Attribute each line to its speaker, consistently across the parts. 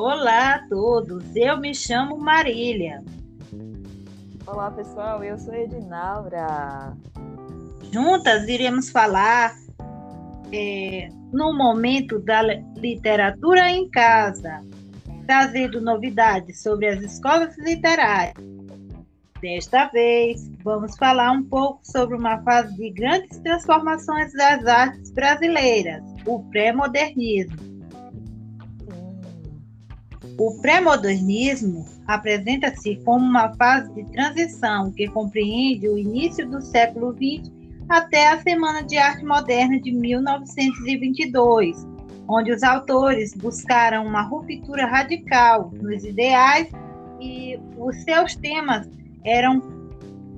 Speaker 1: Olá a todos, eu me chamo Marília.
Speaker 2: Olá pessoal, eu sou Edinaura.
Speaker 1: Juntas iremos falar é, no momento da literatura em casa, trazendo novidades sobre as escolas literárias. Desta vez, vamos falar um pouco sobre uma fase de grandes transformações das artes brasileiras, o pré-modernismo. O pré-modernismo apresenta-se como uma fase de transição que compreende o início do século XX até a Semana de Arte Moderna de 1922, onde os autores buscaram uma ruptura radical nos ideais e os seus temas eram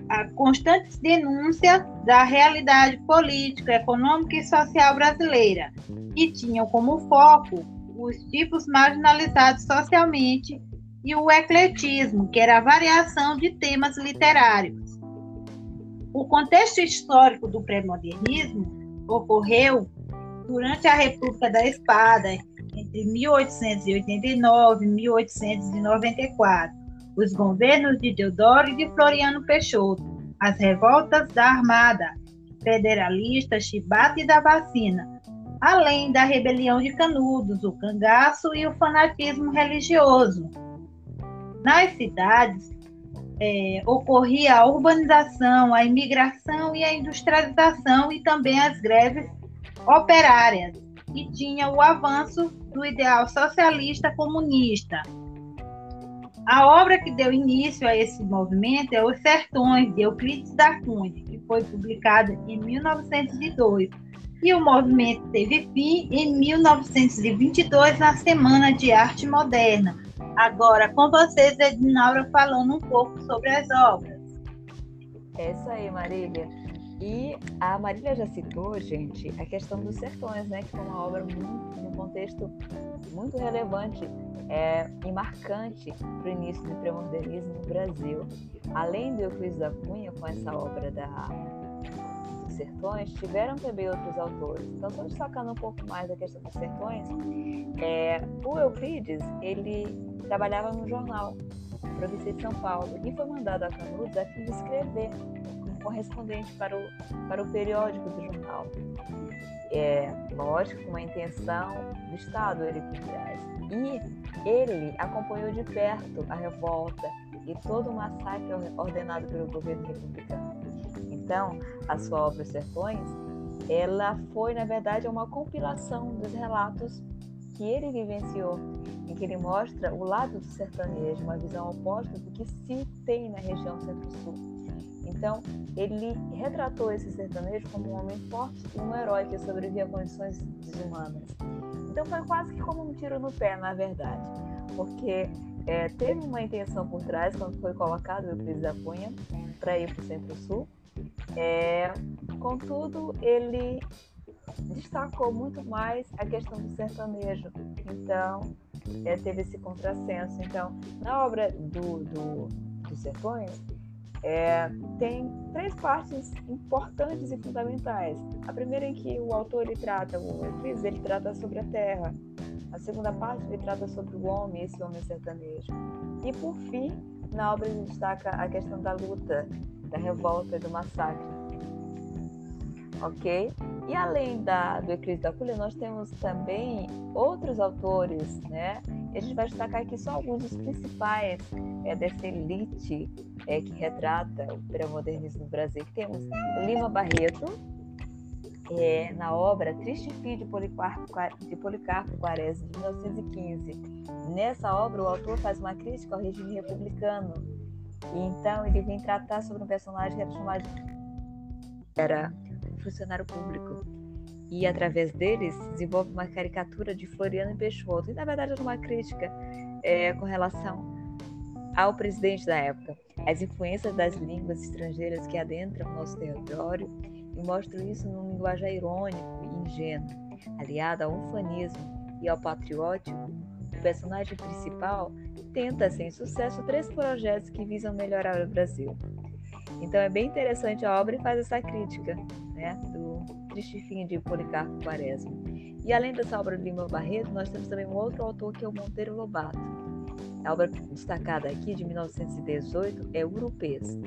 Speaker 1: a constante denúncia da realidade política, econômica e social brasileira, e tinham como foco os tipos marginalizados socialmente e o ecletismo, que era a variação de temas literários. O contexto histórico do pré-modernismo ocorreu durante a República da Espada, entre 1889 e 1894, os governos de Deodoro e de Floriano Peixoto, as revoltas da Armada, federalista, chibata e da vacina, além da rebelião de Canudos, o cangaço e o fanatismo religioso. Nas cidades, é, ocorria a urbanização, a imigração e a industrialização e também as greves operárias, e tinha o avanço do ideal socialista comunista. A obra que deu início a esse movimento é Os Sertões, de Euclides da Cunha, que foi publicada em 1902 e o movimento teve fim em 1922 na Semana de Arte Moderna. Agora com vocês, Edinaura, falando um pouco sobre as obras.
Speaker 2: É isso aí, Marília. E a Marília já citou, gente, a questão dos sertões, né? Que foi uma obra muito, um contexto muito relevante é, e marcante para o início do pré-modernismo no Brasil. Além do Euclides da Cunha, com essa obra da sertões, tiveram também outros autores. Então, só destacando um pouco mais da questão dos sertões, é, o Euclides, ele trabalhava no jornal, província de São Paulo, e foi mandado a Canudos a fim de escrever como correspondente para o, para o periódico do jornal. É, lógico, com uma intenção do Estado ele. E ele acompanhou de perto a revolta e todo o massacre ordenado pelo governo republicano. Então, a sua obra Sertões, ela foi, na verdade, uma compilação dos relatos que ele vivenciou, em que ele mostra o lado do sertanejo, uma visão oposta do que se tem na região centro-sul. Então, ele retratou esse sertanejo como um homem forte e um herói que sobrevivia a condições desumanas. Então, foi quase que como um tiro no pé, na verdade, porque é, teve uma intenção por trás quando foi colocado o Euclides da Cunha para ir para o Centro-Sul, é, contudo, ele destacou muito mais a questão do sertanejo. Então, é, teve esse contrassenso. Então, na obra do, do, dos Sertões, é, tem três partes importantes e fundamentais. A primeira em que o autor ele trata, o Euclides, ele trata sobre a terra. A segunda parte ele trata sobre o homem, esse homem sertanejo. E por fim, na obra ele destaca a questão da luta da revolta do massacre. Ok? E além da, do Eclipse da Cunha, nós temos também outros autores, né? E a gente vai destacar aqui só alguns dos principais é, dessa elite é, que retrata o pré-modernismo no Brasil. Temos Lima Barreto, é, na obra Triste Fio de Policarpo, de Policarpo Quaresma, de 1915. Nessa obra, o autor faz uma crítica ao regime republicano e então ele vem tratar sobre um personagem que era chamado era funcionário público. E através deles desenvolve uma caricatura de Floriano Peixoto. E na verdade era uma crítica é, com relação ao presidente da época, as influências das línguas estrangeiras que adentram nosso território e mostram isso num linguagem irônico e ingênuo, aliado ao ufanismo e ao patriótico. O personagem principal tenta, sem sucesso, três projetos que visam melhorar o Brasil. Então é bem interessante a obra e faz essa crítica né, do, Triste Fim de Policarpo Quaresma. E além dessa obra de Lima Barreto, nós temos também um outro autor que é o Monteiro Lobato. A obra destacada aqui, de 1918, é Urupês.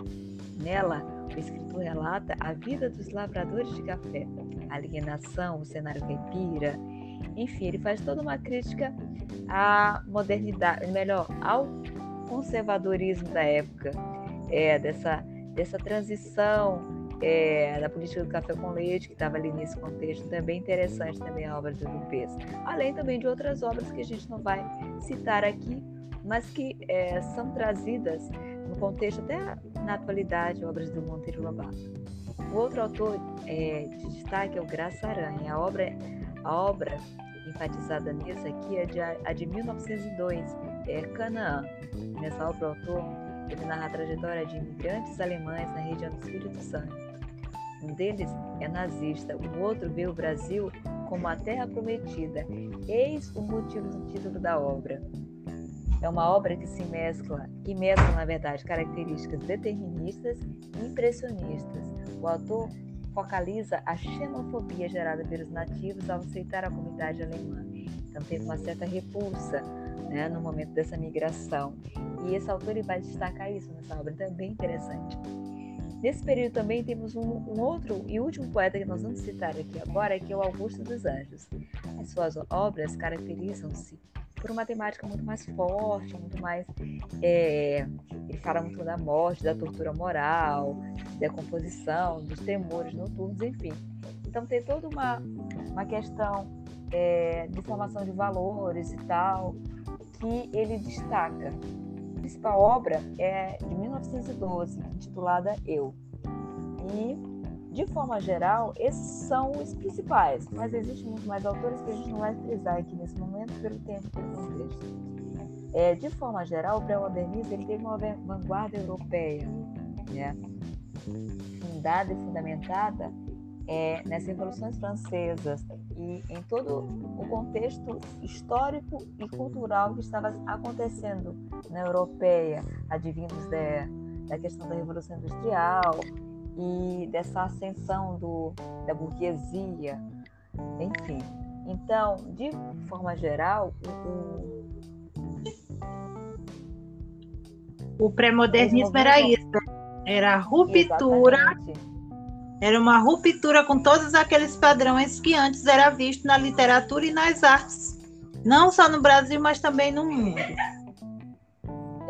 Speaker 2: Nela, o escritor relata a vida dos lavradores de café, a alienação, o cenário caipira, enfim, ele faz toda uma crítica à modernidade, melhor, ao conservadorismo da época, é, dessa, dessa transição é, da política do café com leite, que estava ali nesse contexto, também interessante também a obra do Lupes. Além também de outras obras que a gente não vai citar aqui, mas que é, são trazidas no contexto até na atualidade, obras do Monteiro Lobato. O outro autor é, de destaque é o Graça Aranha. A obra, a obra enfatizada nessa aqui é de, a de 1902, é Canaã. Nessa obra, o autor ele narra a trajetória de imigrantes alemães na região do Espírito Santo. Um deles é nazista, o outro vê o Brasil como a terra prometida. Eis o motivo do título da obra. É uma obra que se mescla, que mescla, na verdade, características deterministas e impressionistas. O autor focaliza a xenofobia gerada pelos nativos ao aceitar a comunidade alemã. Então teve uma certa repulsa né, no momento dessa migração. E esse autor vai destacar isso nessa obra, então é bem interessante. Nesse período também temos um, um, outro e último poeta que nós vamos citar aqui agora, que é o Augusto dos Anjos. As suas obras caracterizam-se por uma temática muito mais forte, muito mais. É, ele fala muito da morte, da tortura moral, da composição, dos temores noturnos, enfim. Então tem toda uma, uma questão é, de formação de valores e tal, que ele destaca. A principal obra é de 1912, intitulada Eu. E, de forma geral, esses são os principais, mas existem muito mais autores que a gente não vai frisar aqui nesse momento pelo tempo e pelo contexto. É, de forma geral, o pré-modernismo ele teve uma vanguarda europeia, né? fundada e fundamentada é, nas revoluções francesas e em todo o contexto histórico e cultural que estava acontecendo na europeia, advindos da, da questão da Revolução Industrial e dessa ascensão do, da burguesia, enfim. Então, de forma geral, o,
Speaker 1: o pré-modernismo era isso, era a ruptura Exatamente era uma ruptura com todos aqueles padrões que antes era visto na literatura e nas artes, não só no Brasil, mas também no mundo.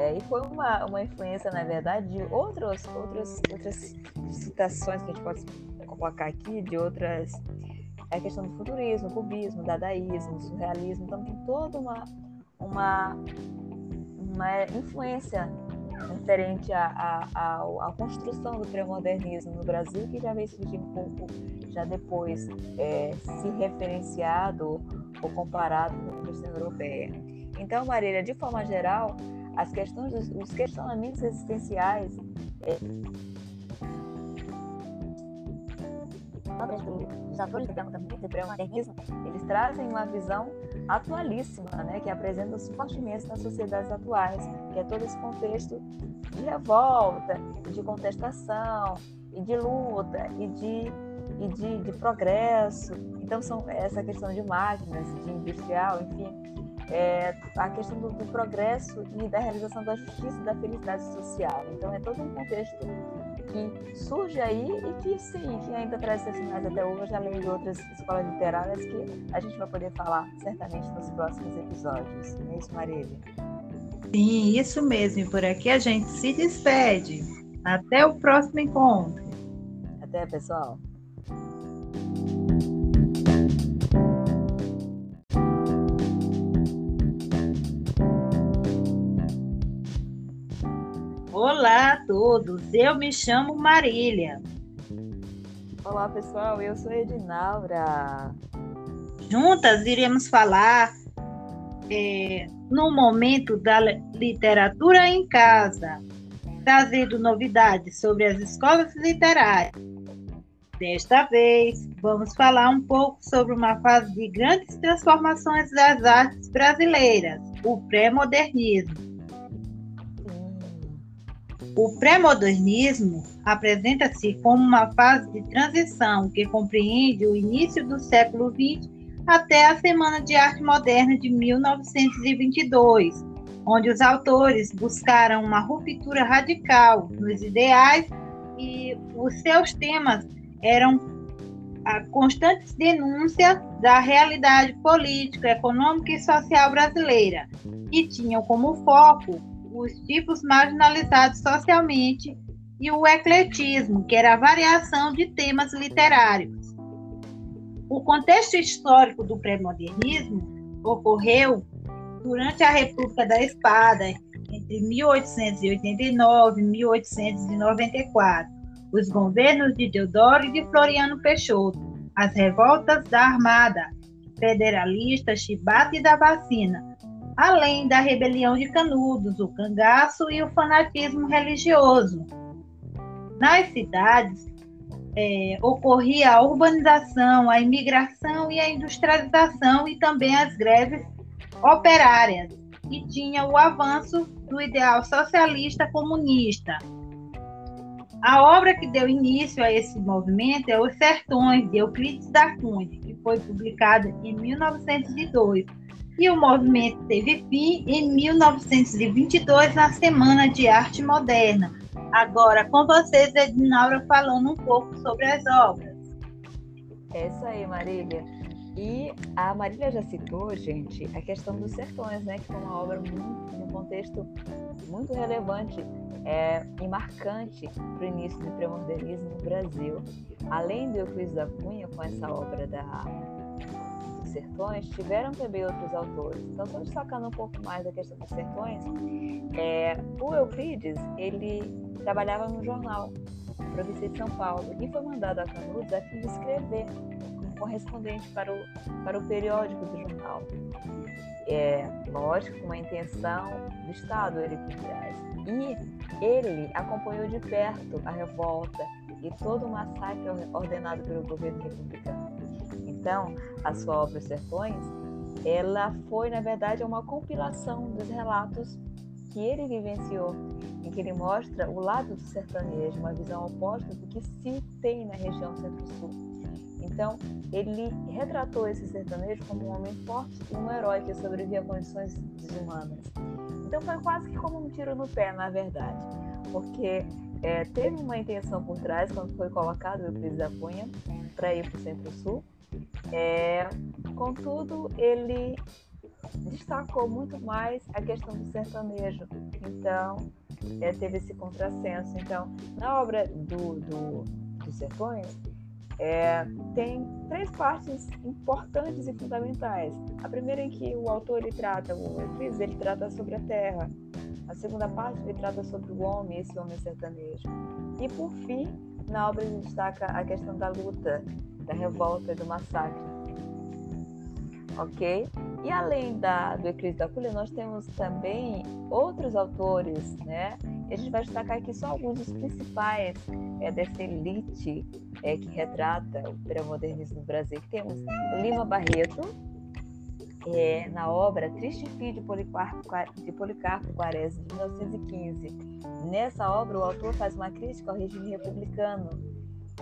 Speaker 2: É, e foi uma, uma influência, na verdade, de outros, outros, outras citações que a gente pode colocar aqui, de outras. É a questão do futurismo, cubismo, dadaísmo, surrealismo. Então, tem toda uma, uma, uma influência referente à, à, construção do pré-modernismo no Brasil, que já veio surgir um pouco já depois é, se referenciado ou comparado com a questão europeia. Então, Marília, de forma geral, as questões, os questionamentos existenciais é, dos autores do pré-modernismo, eles trazem uma visão atualíssima, né, que apresenta-se fortemente nas sociedades atuais, que é todo esse contexto de revolta, de contestação, e de luta, e de, e de, de progresso. Então, são essa questão de máquinas, de industrial, enfim, é, a questão do, do, progresso e da realização da justiça e da felicidade social. Então, é todo um contexto que surge aí e que, sim, que ainda traz seus sinais até hoje, além de outras escolas literárias que a gente vai poder falar certamente nos próximos episódios. Não é isso, Marília?
Speaker 1: Sim, isso mesmo. E por aqui a gente se despede. Até o próximo encontro.
Speaker 2: Até, pessoal.
Speaker 1: Olá a todos, eu me chamo Marília.
Speaker 2: Olá pessoal, eu sou Edinaura.
Speaker 1: Juntas iremos falar é, no momento da literatura em casa, trazendo novidades sobre as escolas literárias. Desta vez, vamos falar um pouco sobre uma fase de grandes transformações das artes brasileiras, o pré-modernismo O pré-modernismo apresenta-se como uma fase de transição que compreende o início do século XX até a Semana de Arte Moderna de 1922, onde os autores buscaram uma ruptura radical nos ideais e os seus temas eram a constantes denúncias da realidade política, econômica e social brasileira, que tinham como foco os tipos marginalizados socialmente e o ecletismo, que era a variação de temas literários. O contexto histórico do pré-modernismo ocorreu durante a República da Espada, entre 1889 e 1894, os governos de Deodoro e de Floriano Peixoto, as revoltas da Armada, federalista, chibata e da vacina, além da rebelião de Canudos, o cangaço e o fanatismo religioso. Nas cidades, é, ocorria a urbanização, a imigração e a industrialização e também as greves operárias, e tinha o avanço do ideal socialista comunista. A obra que deu início a esse movimento é Os Sertões, de Euclides da Cunha, que foi publicada em 1902 e o movimento teve fim em 1922 na Semana de Arte Moderna. Agora com vocês, Ednaura, falando um pouco sobre as obras.
Speaker 2: É isso aí, Marília. E a Marília já citou, gente, a questão dos sertões, né? Que foi uma obra muito, um contexto muito relevante é, e marcante para o início do pré-modernismo no Brasil. Além do Euclides da Cunha, com essa obra da sertões, tiveram também outros autores. Então, só destacando um pouco mais da questão dos sertões, é, o Euclides, ele trabalhava no jornal Província de São Paulo e foi mandado a Canudos a fim de escrever como correspondente para o, para o periódico do jornal. É, lógico, com uma intenção do Estado ele por. E ele acompanhou de perto a revolta e todo o massacre ordenado pelo governo republicano. Então, a sua obra Sertões, ela foi, na verdade, uma compilação dos relatos que ele vivenciou, em que ele mostra o lado do sertanejo, uma visão oposta do que se tem na região centro-sul. Então, ele retratou esse sertanejo como um homem forte e um herói que sobrevivia a condições desumanas. Então, foi quase que como um tiro no pé, na verdade, porque é, teve uma intenção por trás quando foi colocado o Euclides da Cunha para ir para o Centro-Sul, é, contudo, ele destacou muito mais a questão do sertanejo. Então, é, teve esse contrassenso. Então, na obra do, do, Sertões, é, tem três partes importantes e fundamentais. A primeira em que o autor ele trata, o Euclides, ele trata sobre a terra. A segunda parte ele trata sobre o homem, esse homem sertanejo. E por fim, na obra ele destaca a questão da luta da revolta, do massacre. Ok? E além da, do Eclipse da Cunha, nós temos também outros autores, né? E a gente vai destacar aqui só alguns dos principais é, dessa elite é, que retrata o pré-modernismo no Brasil. Temos Lima Barreto, é, na obra Triste Fim de Policarpo, de Policarpo Quaresma, de 1915. Nessa obra, o autor faz uma crítica ao regime republicano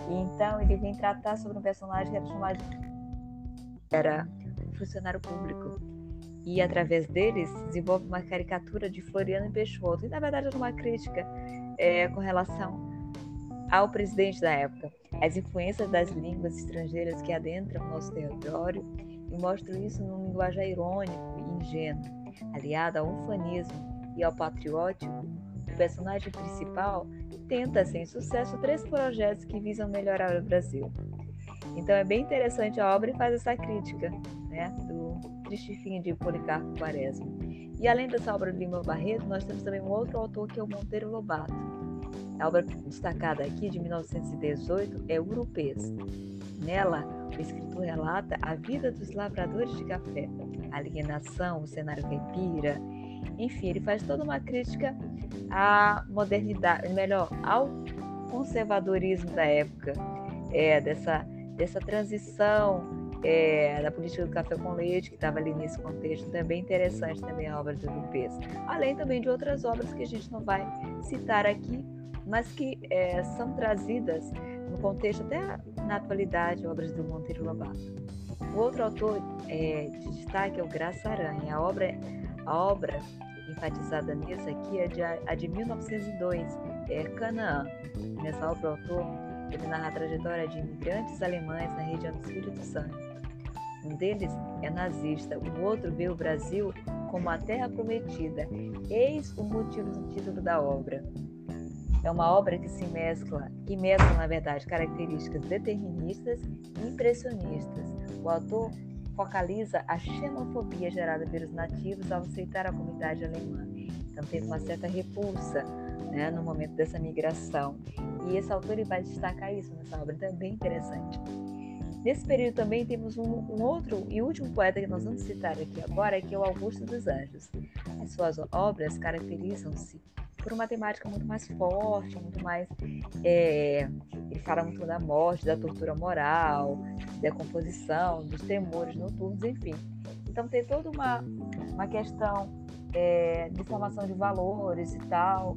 Speaker 2: e então ele vem tratar sobre um personagem que era chamado era funcionário público. E através deles desenvolve uma caricatura de Floriano Peixoto. E na verdade era uma crítica é, com relação ao presidente da época, as influências das línguas estrangeiras que adentram nosso território e mostram isso num linguagem irônico e ingênuo, aliado ao ufanismo e ao patriótico. O personagem principal tenta, sem sucesso, três projetos que visam melhorar o Brasil. Então é bem interessante a obra e faz essa crítica né, do triste fim de Policarpo Quaresma. E além dessa obra de Lima Barreto, nós temos também um outro autor que é o Monteiro Lobato. A obra destacada aqui, de 1918, é Urupês. Nela, o escritor relata a vida dos lavradores de café, a alienação, o cenário caipira, enfim, ele faz toda uma crítica à modernidade, melhor, ao conservadorismo da época, é, dessa, dessa transição é, da política do café com leite, que estava ali nesse contexto, então é interessante também a obra do Lupes. Além também de outras obras que a gente não vai citar aqui, mas que é, são trazidas no contexto até na atualidade, obras do Monteiro Lobato. O outro autor é, de destaque é o Graça Aranha. A obra, a obra enfatizada nisso aqui é de, a de 1902, é Canaã. Nessa obra, o autor ele narra a trajetória de imigrantes alemães na região do Espírito Santo. Um deles é nazista, o outro vê o Brasil como a terra prometida. Eis o motivo do título da obra. É uma obra que se mescla, que mescla, na verdade, características deterministas e impressionistas. O autor focaliza a xenofobia gerada pelos nativos ao aceitar a comunidade alemã. Então teve uma certa repulsa né, no momento dessa migração. E esse autor ele vai destacar isso nessa obra, então é bem interessante. Nesse período também temos um, um, outro e último poeta que nós vamos citar aqui agora, que é o Augusto dos Anjos. As suas obras caracterizam-se por uma temática muito mais forte, muito mais. É, ele fala muito da morte, da tortura moral, da composição, dos temores noturnos, enfim. Então tem toda uma, uma questão é, de formação de valores e tal,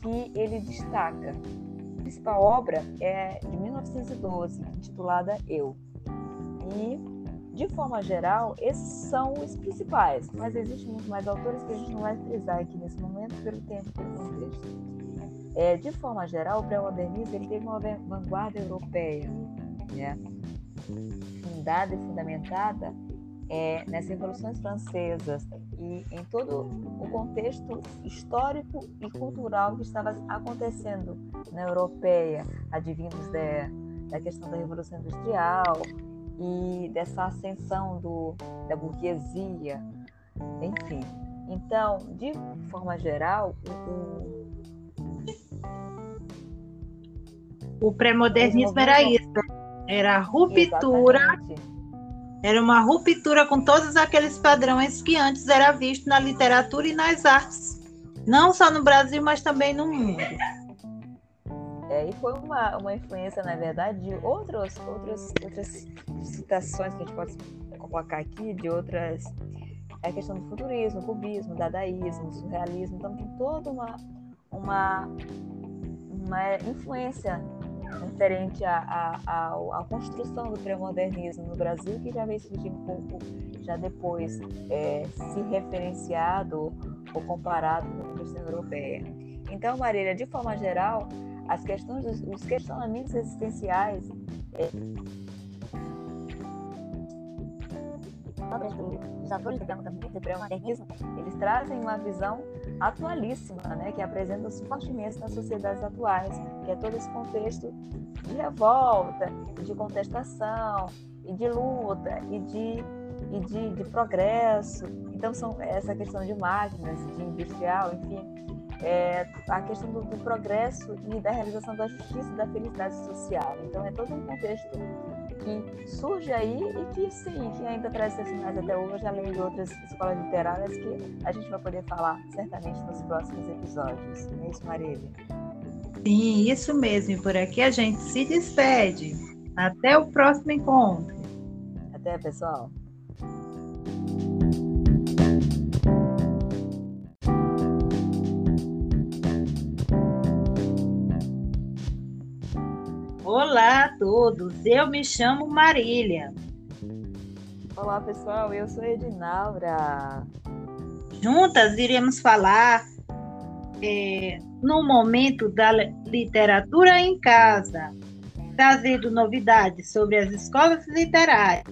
Speaker 2: que ele destaca. A principal obra é de 1912, intitulada Eu. E de forma geral, esses são os principais, mas existem muito mais autores que a gente não vai frisar aqui nesse momento pelo tempo pelo contexto. É, de forma geral, o pré-modernismo ele teve uma vanguarda europeia, né? fundada e fundamentada é, nas revoluções francesas e em todo o contexto histórico e cultural que estava acontecendo na europeia, advindos da, da questão da Revolução Industrial, e dessa ascensão do, da burguesia, enfim. Então, de forma geral, o,
Speaker 1: o pré-modernismo era isso, era a ruptura, Exatamente. era uma ruptura com todos aqueles padrões que antes era visto na literatura e nas artes, não só no Brasil, mas também no mundo.
Speaker 2: É, e foi uma, uma influência, na verdade, de outros, outros, outras citações que a gente pode colocar aqui, de outras. É a questão do futurismo, cubismo, dadaísmo, surrealismo. Então, tem toda uma, uma, uma influência referente à, à, construção do pré-modernismo no Brasil, que já veio surgir um pouco já depois é, se referenciado ou comparado com a questão europeia. Então, Marília, de forma geral, as questões, os questionamentos existenciais é, dos autores do pré-modernismo, eles trazem uma visão atualíssima, né, que apresenta-se fortemente nas sociedades atuais, que é todo esse contexto de revolta, de contestação, e de luta, e de, e de, de progresso. Então, são essa questão de máquinas, de industrial, enfim, é, a questão do, do, progresso e da realização da justiça e da felicidade social. Então, é todo um contexto que surge aí e que, sim, que ainda traz seus sinais até hoje, além de outras escolas literárias que a gente vai poder falar certamente nos próximos episódios. Não é isso, Marília?
Speaker 1: Sim, isso mesmo. E por aqui a gente se despede. Até o próximo encontro.
Speaker 2: Até, pessoal.
Speaker 1: Olá a todos, eu me chamo Marília.
Speaker 2: Olá pessoal, eu sou Edinaura.
Speaker 1: Juntas iremos falar é, no momento da literatura em casa, trazendo novidades sobre as escolas literárias.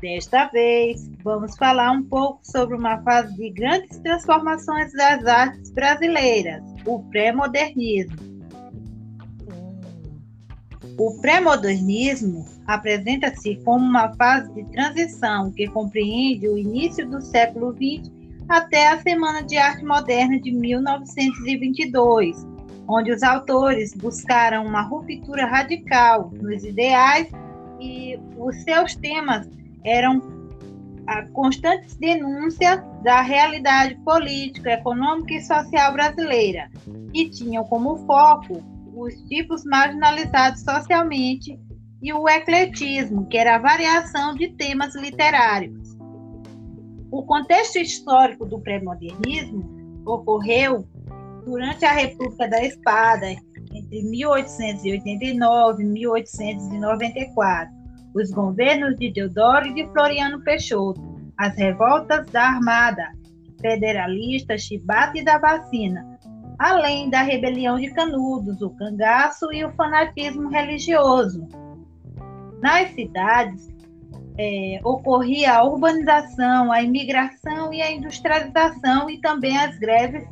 Speaker 1: Desta vez, vamos falar um pouco sobre uma fase de grandes transformações das artes brasileiras, o pré-modernismo. O pré-modernismo apresenta-se como uma fase de transição que compreende o início do século XX até a Semana de Arte Moderna de 1922, onde os autores buscaram uma ruptura radical nos ideais e os seus temas eram a constante denúncia da realidade política, econômica e social brasileira, e tinham como foco os tipos marginalizados socialmente e o ecletismo, que era a variação de temas literários. O contexto histórico do pré-modernismo ocorreu durante a República da Espada, entre 1889 e 1894, os governos de Deodoro e de Floriano Peixoto, as revoltas da Armada, federalista, chibata e da vacina, além da rebelião de Canudos, o cangaço e o fanatismo religioso. Nas cidades, é, ocorria a urbanização, a imigração e a industrialização e também as greves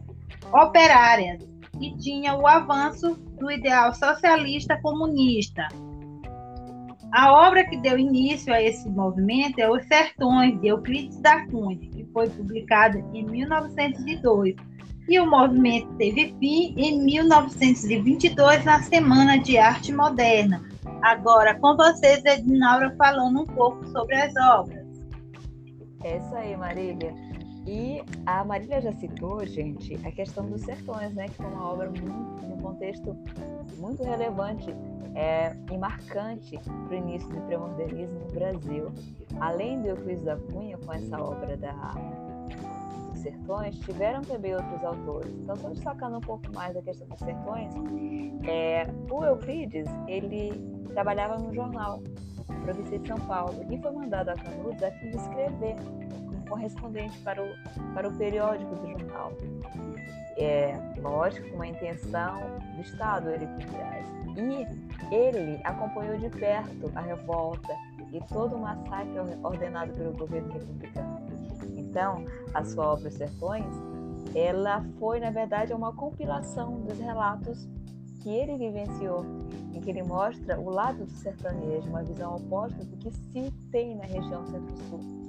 Speaker 1: operárias, e tinha o avanço do ideal socialista comunista. A obra que deu início a esse movimento é Os Sertões, de Euclides da Cunha, que foi publicada em 1902. E o movimento teve fim em 1922, na Semana de Arte Moderna. Agora, com vocês, Edinaura, falando um pouco sobre as obras.
Speaker 2: É isso aí, Marília. E a Marília já citou, gente, a questão dos sertões, né? Que foi uma obra muito, um contexto muito relevante é, e marcante para o início do pré-modernismo no Brasil. Além do Euclides da Cunha, com essa obra da, sertões, tiveram também outros autores. Então, só destacando um pouco mais a questão dos sertões, é, o Euclides, ele trabalhava no jornal Província de São Paulo e foi mandado a Canudos a fim de escrever correspondente para o, para o periódico do jornal. É, lógico, com a intenção do Estado ele por. E ele acompanhou de perto a revolta e todo o massacre ordenado pelo governo republicano. Então, a sua obra Sertões, ela foi, na verdade, uma compilação dos relatos que ele vivenciou, em que ele mostra o lado do sertanejo, uma visão oposta do que se tem na região centro-sul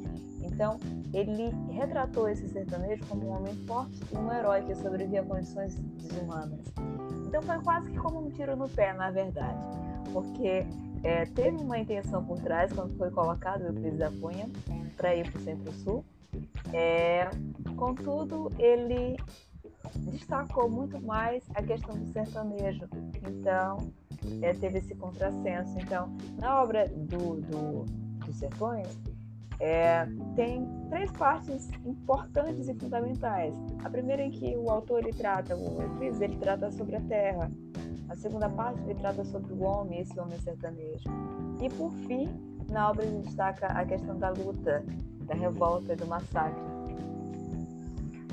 Speaker 2: então, ele retratou esse sertanejo como um homem forte e um herói que sobrevivia a condições desumanas. Então, foi quase que como um tiro no pé, na verdade, porque é, teve uma intenção por trás quando foi colocado o Euclides da Cunha para ir para o Centro-Sul. É, contudo, ele destacou muito mais a questão do sertanejo. Então, é, teve esse contrassenso. Então, na obra do, do, Sertões, é, tem três partes importantes e fundamentais. A primeira em que o autor ele trata, o Euclides, ele trata sobre a terra. A segunda parte ele trata sobre o homem, esse homem sertanejo. E por fim, na obra ele destaca a questão da luta, da revolta, do massacre.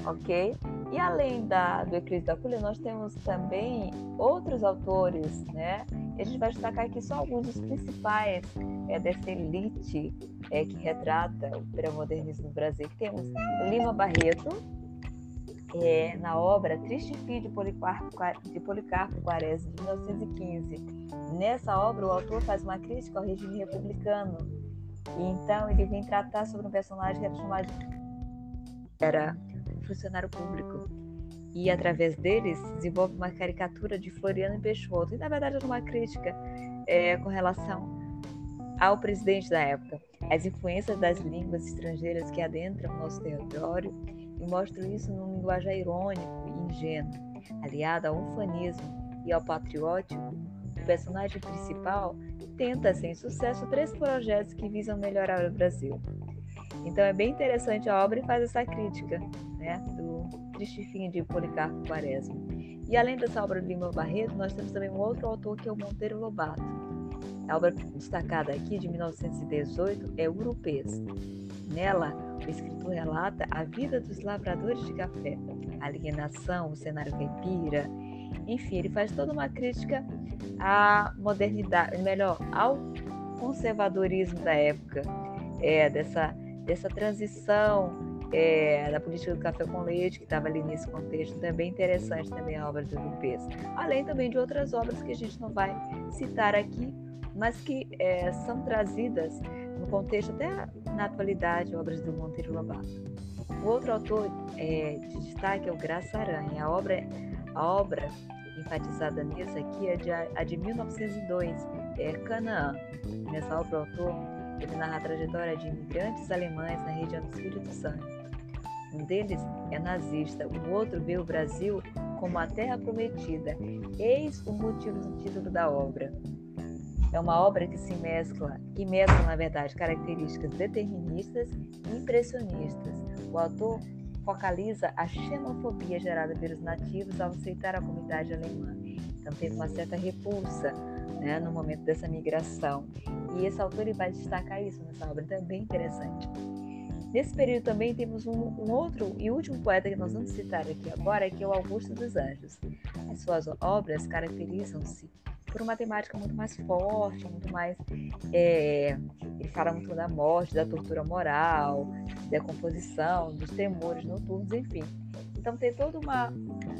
Speaker 2: Ok? E além da, do Euclides da Cunha, nós temos também outros autores, né? a gente vai destacar aqui só alguns dos principais é, dessa elite é, que retrata o pré-modernismo no Brasil. Temos Lima Barreto, é, na obra Triste Fim de Policarpo, de Policarpo Quaresma, de 1915. Nessa obra, o autor faz uma crítica ao regime republicano. E então ele vem tratar sobre um personagem que era chamado de era funcionário público e através deles desenvolve uma caricatura de Floriano Peixoto. E na verdade era uma crítica é, com relação ao presidente da época, as influências das línguas estrangeiras que adentram nosso território e mostram isso num linguajar irônico e ingênuo, aliado ao ufanismo e ao patriótico. O personagem principal tenta, sem sucesso, três projetos que visam melhorar o Brasil. Então é bem interessante a obra e faz essa crítica né, do triste fim de Policarpo Quaresma. E além dessa obra de Lima Barreto, nós temos também um outro autor que é o Monteiro Lobato. A obra destacada aqui, de 1918, é Urupês. Nela, o escritor relata a vida dos lavradores de café, a alienação, o cenário caipira, enfim, ele faz toda uma crítica à modernidade, melhor, ao conservadorismo da época, é, dessa, dessa transição é, da política do café com leite, que estava ali nesse contexto, também interessante também a obra do Lupes. Além também de outras obras que a gente não vai citar aqui, mas que é, são trazidas no contexto até na atualidade, obras do Monteiro Lobato. O outro autor é, de destaque é o Graça Aranha. A obra, a obra enfatizada nisso aqui é de, a de 1902, é Canaã. Nessa obra, o autor ele narra a trajetória de imigrantes alemães na região do Espírito Santo um deles é nazista, o outro vê o Brasil como a terra prometida. Eis o motivo do título da obra. é uma obra que se mescla, que mescla, na verdade, características deterministas e impressionistas. O autor focaliza a xenofobia gerada pelos nativos ao aceitar a comunidade alemã. Então teve uma certa repulsa né, no momento dessa migração. E esse autor vai destacar isso nessa obra, então é bem interessante. Nesse período também temos um, um, outro e último poeta que nós vamos citar aqui agora, que é o Augusto dos Anjos. As suas obras caracterizam-se por uma temática muito mais forte, muito mais. É, ele fala muito da morte, da tortura moral, da composição, dos temores noturnos, enfim. Então tem toda uma,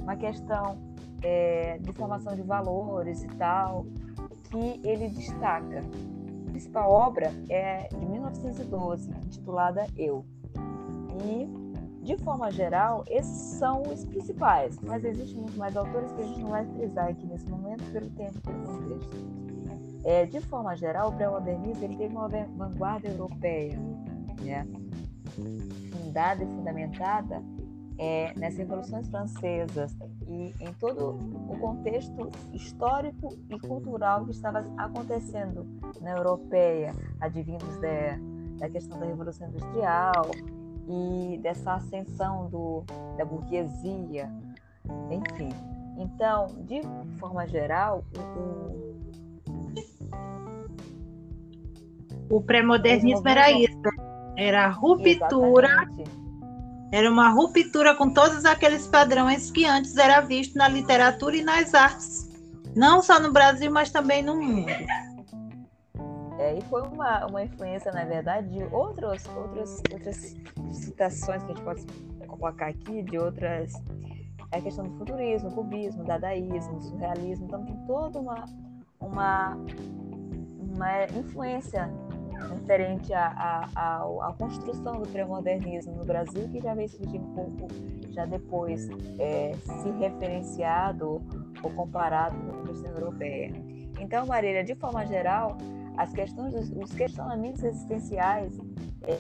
Speaker 2: uma questão é, de formação de valores e tal, que ele destaca principal obra é de 1912, intitulada Eu. E, de forma geral, esses são os principais, mas existem muito mais autores que a gente não vai frisar aqui nesse momento pelo tempo pelo contexto. É, de forma geral, o pré-modernismo ele teve uma vanguarda europeia, né? fundada e fundamentada é, nas revoluções francesas e em todo o contexto histórico e cultural que estava acontecendo na europeia, advindos da, da questão da Revolução Industrial e dessa ascensão do, da burguesia, enfim. Então, de forma geral, o,
Speaker 1: o pré-modernismo era isso, era a ruptura Exatamente era uma ruptura com todos aqueles padrões que antes era visto na literatura e nas artes, não só no Brasil, mas também no mundo.
Speaker 2: É, e foi uma, uma influência, na verdade, de outros, outros, outras citações que a gente pode colocar aqui, de outras. É a questão do futurismo, cubismo, dadaísmo, surrealismo. Então, tem toda uma, uma, uma influência referente à, à, à, construção do pré-modernismo no Brasil, que já veio surgir um pouco já depois é, se referenciado ou comparado com a questão europeia. Então, Marília, de forma geral, as questões, os questionamentos existenciais é,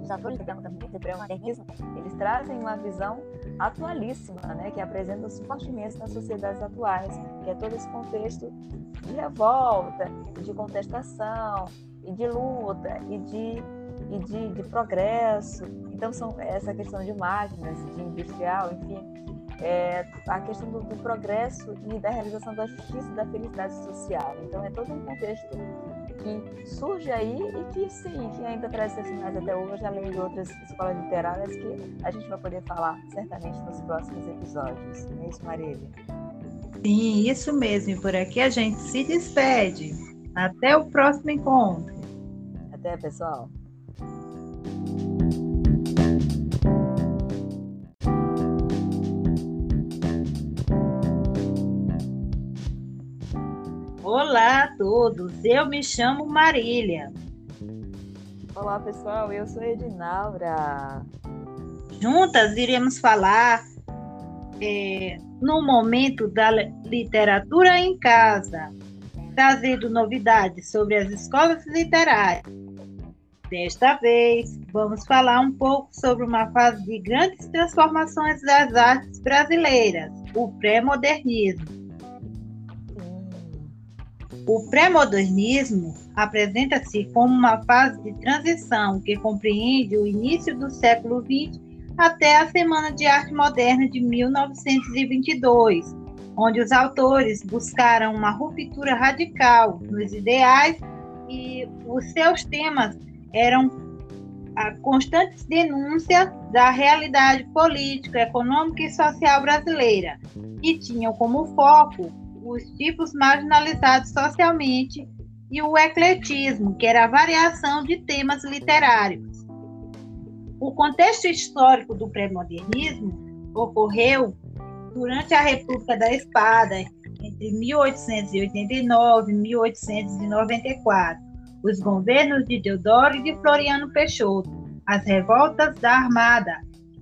Speaker 2: dos autores do pré-modernismo, eles trazem uma visão atualíssima, né, que apresenta-se fortemente nas sociedades atuais, que é todo esse contexto de revolta, de contestação, e de luta, e de, e de, de progresso. Então, são essa questão de máquinas, de industrial, enfim, é, a questão do, do, progresso e da realização da justiça e da felicidade social. Então, é todo um contexto que surge aí e que sim, que ainda traz sinais até hoje, além de outras escolas literárias que a gente vai poder falar certamente nos próximos episódios. Não é isso, Marília?
Speaker 1: Sim, isso mesmo. E por aqui a gente se despede. Até o próximo encontro.
Speaker 2: Até, pessoal.
Speaker 1: Olá a todos, eu me chamo Marília.
Speaker 2: Olá pessoal, eu sou Edinaura.
Speaker 1: Juntas iremos falar é, no momento da literatura em casa, trazendo novidades sobre as escolas literárias. Desta vez, vamos falar um pouco sobre uma fase de grandes transformações das artes brasileiras, o pré-modernismo. O pré-modernismo apresenta-se como uma fase de transição que compreende o início do século XX até a Semana de Arte Moderna de 1922, onde os autores buscaram uma ruptura radical nos ideais e os seus temas eram a constante denúncia da realidade política, econômica e social brasileira, e tinham como foco os tipos marginalizados socialmente e o ecletismo, que era a variação de temas literários. O contexto histórico do pré-modernismo ocorreu durante a República da Espada, entre 1889 e 1894, os governos de Deodoro e de Floriano Peixoto, as revoltas da Armada,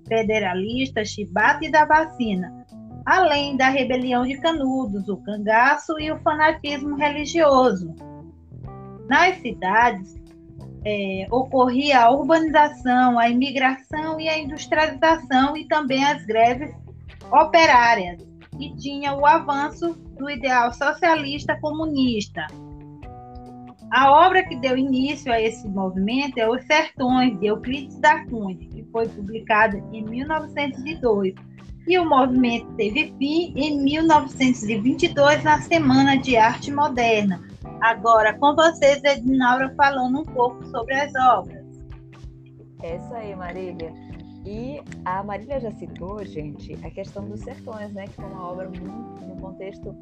Speaker 1: federalista, chibata e da vacina, além da rebelião de Canudos, o cangaço e o fanatismo religioso. Nas cidades, é, ocorria a urbanização, a imigração e a industrialização e também as greves operárias. e tinha o avanço do ideal socialista comunista. A obra que deu início a esse movimento é Os Sertões, de Euclides da Cunha, que foi publicada em 1902. E o movimento teve fim em 1922, na Semana de Arte Moderna. Agora, com vocês, Edinaura, falando um pouco sobre as obras.
Speaker 2: É isso aí, Marília. E a Marília já citou, gente, a questão dos sertões, né? Que foi uma obra muito, um contexto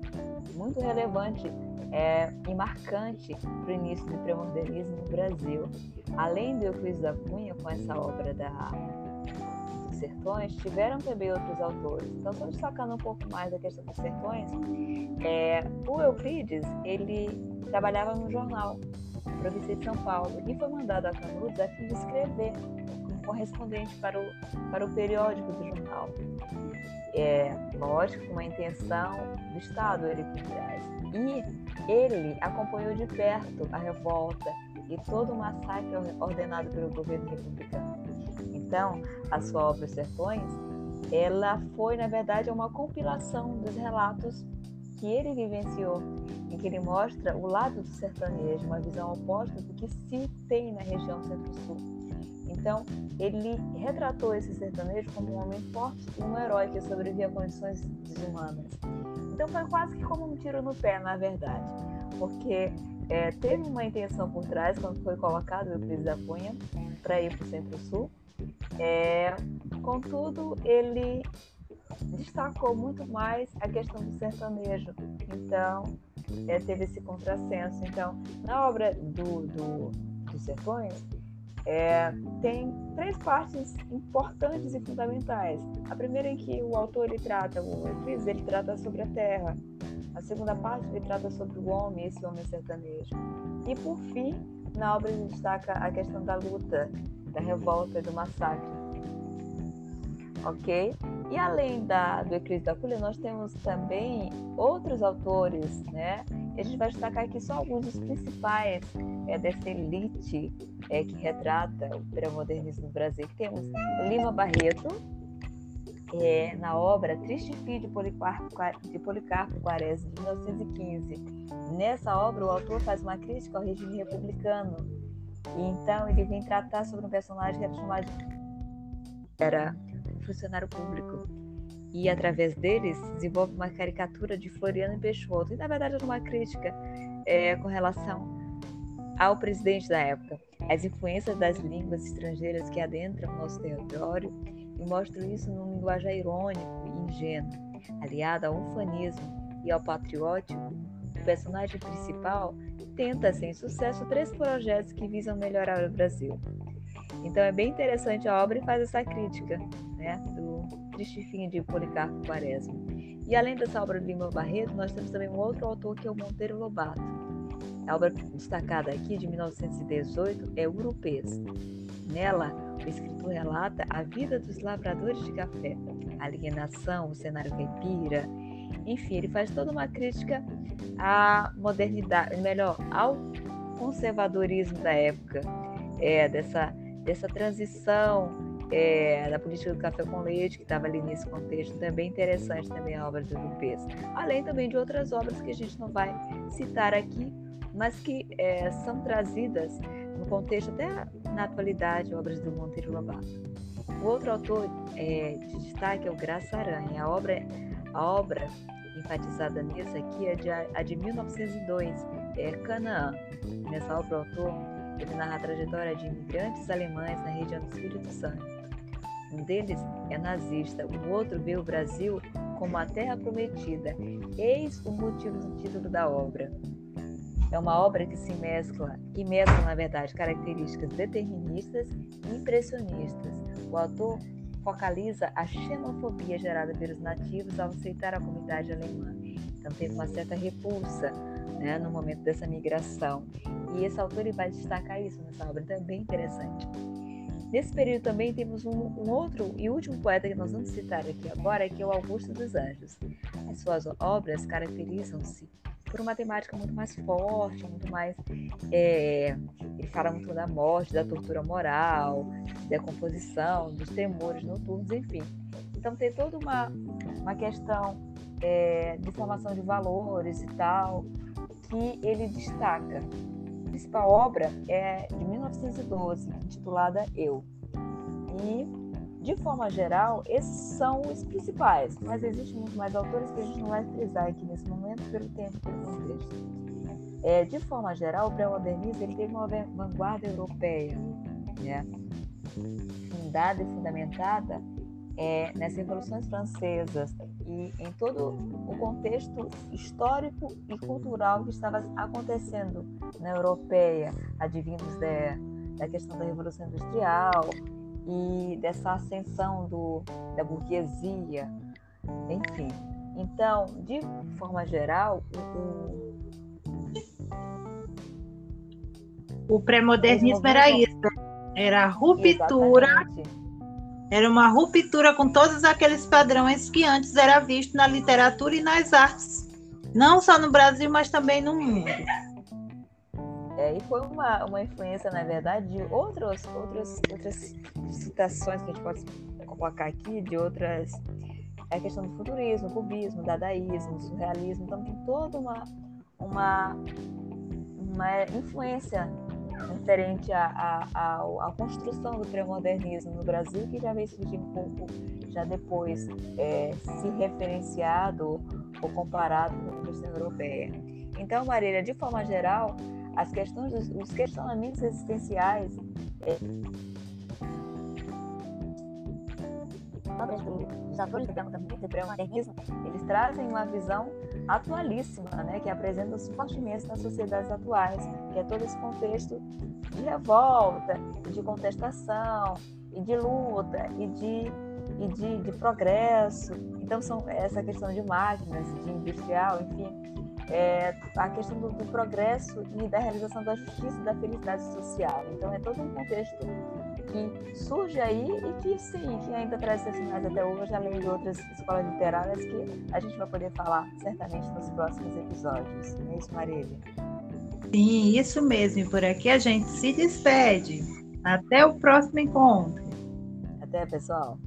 Speaker 2: muito relevante é, e marcante para o início do pré-modernismo no Brasil. Além do Euclides da Cunha, com essa obra da, dos sertões, tiveram também outros autores. Então, só destacando um pouco mais a questão dos sertões, é, o Euclides, ele trabalhava no jornal, província de São Paulo, e foi mandado a Canudos a fim de escrever correspondente para o, para o periódico do jornal. É, lógico, uma intenção do Estado ele trás. E ele acompanhou de perto a revolta e todo o massacre ordenado pelo governo republicano. Então, a sua obra Sertões, ela foi, na verdade, uma compilação dos relatos que ele vivenciou, em que ele mostra o lado do sertanejo, uma visão oposta do que se tem na região centro-sul. Então, ele retratou esse sertanejo como um homem forte e um herói que sobrevivia a condições desumanas. Então, foi quase que como um tiro no pé, na verdade, porque é, teve uma intenção por trás quando foi colocado o Euclides da Cunha para ir para o Centro-Sul. É, contudo, ele destacou muito mais a questão do sertanejo. Então, é, teve esse contrassenso. Então, na obra do, do, dos Sertões, é, tem três partes importantes e fundamentais. A primeira em que o autor ele trata, o Euclides, ele trata sobre a terra. A segunda parte ele trata sobre o homem, esse homem sertanejo. E por fim, na obra ele destaca a questão da luta, da revolta do massacre. Ok? E além da, do Euclides da Cunha, nós temos também outros autores, né? E a gente vai destacar aqui só alguns dos principais é, dessa elite é, que retrata o pré-modernismo no Brasil. Temos Lima Barreto, é, na obra Triste Fim de Policarpo, de Policarpo Quaresma, de 1915. Nessa obra, o autor faz uma crítica ao regime republicano. E então ele vem tratar sobre um personagem que era chamado era funcionário público e através deles desenvolve uma caricatura de Floriano Peixoto e na verdade era uma crítica é, com relação ao presidente da época, as influências das línguas estrangeiras que adentram nosso território e mostram isso num linguajar irônico e ingênuo, aliado ao ufanismo e ao patriótico. Personagem principal tenta, sem sucesso, três projetos que visam melhorar o Brasil. Então é bem interessante a obra e faz essa crítica né, do triste fim de Policarpo Quaresma. E além dessa obra de Lima Barreto, nós temos também um outro autor que é o Monteiro Lobato. A obra destacada aqui, de 1918, é Urupês. Nela, o escritor relata a vida dos lavradores de café, a alienação, o cenário caipira, enfim, ele faz toda uma crítica à modernidade, melhor, ao conservadorismo da época, é, dessa, dessa transição é, da política do café com leite, que estava ali nesse contexto, também interessante também a obra do Lupes. Além também de outras obras que a gente não vai citar aqui, mas que é, são trazidas no contexto até na atualidade, obras do Monteiro Lobato. O outro autor é, de destaque é o Graça Aranha. A obra, a obra enfatizada nisso aqui é de, a de 1902, é Canaã. Nessa obra, o autor ele narra a trajetória de imigrantes alemães na região do Espírito Santo um deles é nazista, o outro vê o Brasil como a terra prometida. Eis o motivo do título da obra. É uma obra que se mescla, que mescla, na verdade, características deterministas e impressionistas. O autor focaliza a xenofobia gerada pelos nativos ao aceitar a comunidade alemã. Então teve uma certa repulsa né, no momento dessa migração. E esse autor ele vai destacar isso nessa obra, então é bem interessante. Nesse período também temos um, um, outro e último poeta que nós vamos citar aqui agora, que é o Augusto dos Anjos. As suas obras caracterizam-se por uma temática muito mais forte, muito mais. É, ele fala muito da morte, da tortura moral, da composição, dos temores noturnos, enfim. Então tem toda uma, uma questão é, de formação de valores e tal, que ele destaca. A principal obra é de 1912, intitulada Eu. E, de forma geral, esses são os principais, mas existem muito mais autores que a gente não vai frisar aqui nesse momento pelo tempo pelo contexto. É, de forma geral, o pré-modernismo ele teve uma vanguarda europeia, né? fundada e fundamentada é, nas revoluções francesas e em todo o contexto histórico e cultural que estava acontecendo na europeia, advindos da, da questão da revolução industrial e dessa ascensão do, da burguesia, enfim. Então, de forma geral, o,
Speaker 1: o pré-modernismo era isso, era a ruptura. Exatamente. Era uma ruptura com todos aqueles padrões que antes era visto na literatura e nas artes, não só no Brasil, mas também no mundo.
Speaker 2: É, e foi uma, uma influência, na verdade, de outros, outros, outras citações que a gente pode colocar aqui, de outras. É a questão do futurismo, cubismo, dadaísmo, surrealismo. Então, tem toda uma, uma, uma influência referente à, à, construção do pré-modernismo no Brasil, que já veio surgir um pouco já depois é, se referenciado ou comparado com a questão europeia. Então, Marília, de forma geral, as questões, os questionamentos existenciais é, os atores do pré-modernismo, eles trazem uma visão atualíssima, né, que apresenta os fortemente nas sociedades atuais, que é todo esse contexto de revolta, de contestação, e de luta, e de, e de, de progresso. Então, são essa questão de máquinas, de industrial, enfim, é, a questão do, do, progresso e da realização da justiça e da felicidade social. Então, é todo um contexto que surge aí e que sim, que ainda traz seus sinais até hoje, além de outras escolas literárias que a gente vai poder falar certamente nos próximos episódios. Não é isso, Marília?
Speaker 1: Sim, isso mesmo. E por aqui a gente se despede. Até o próximo encontro.
Speaker 2: Até, pessoal.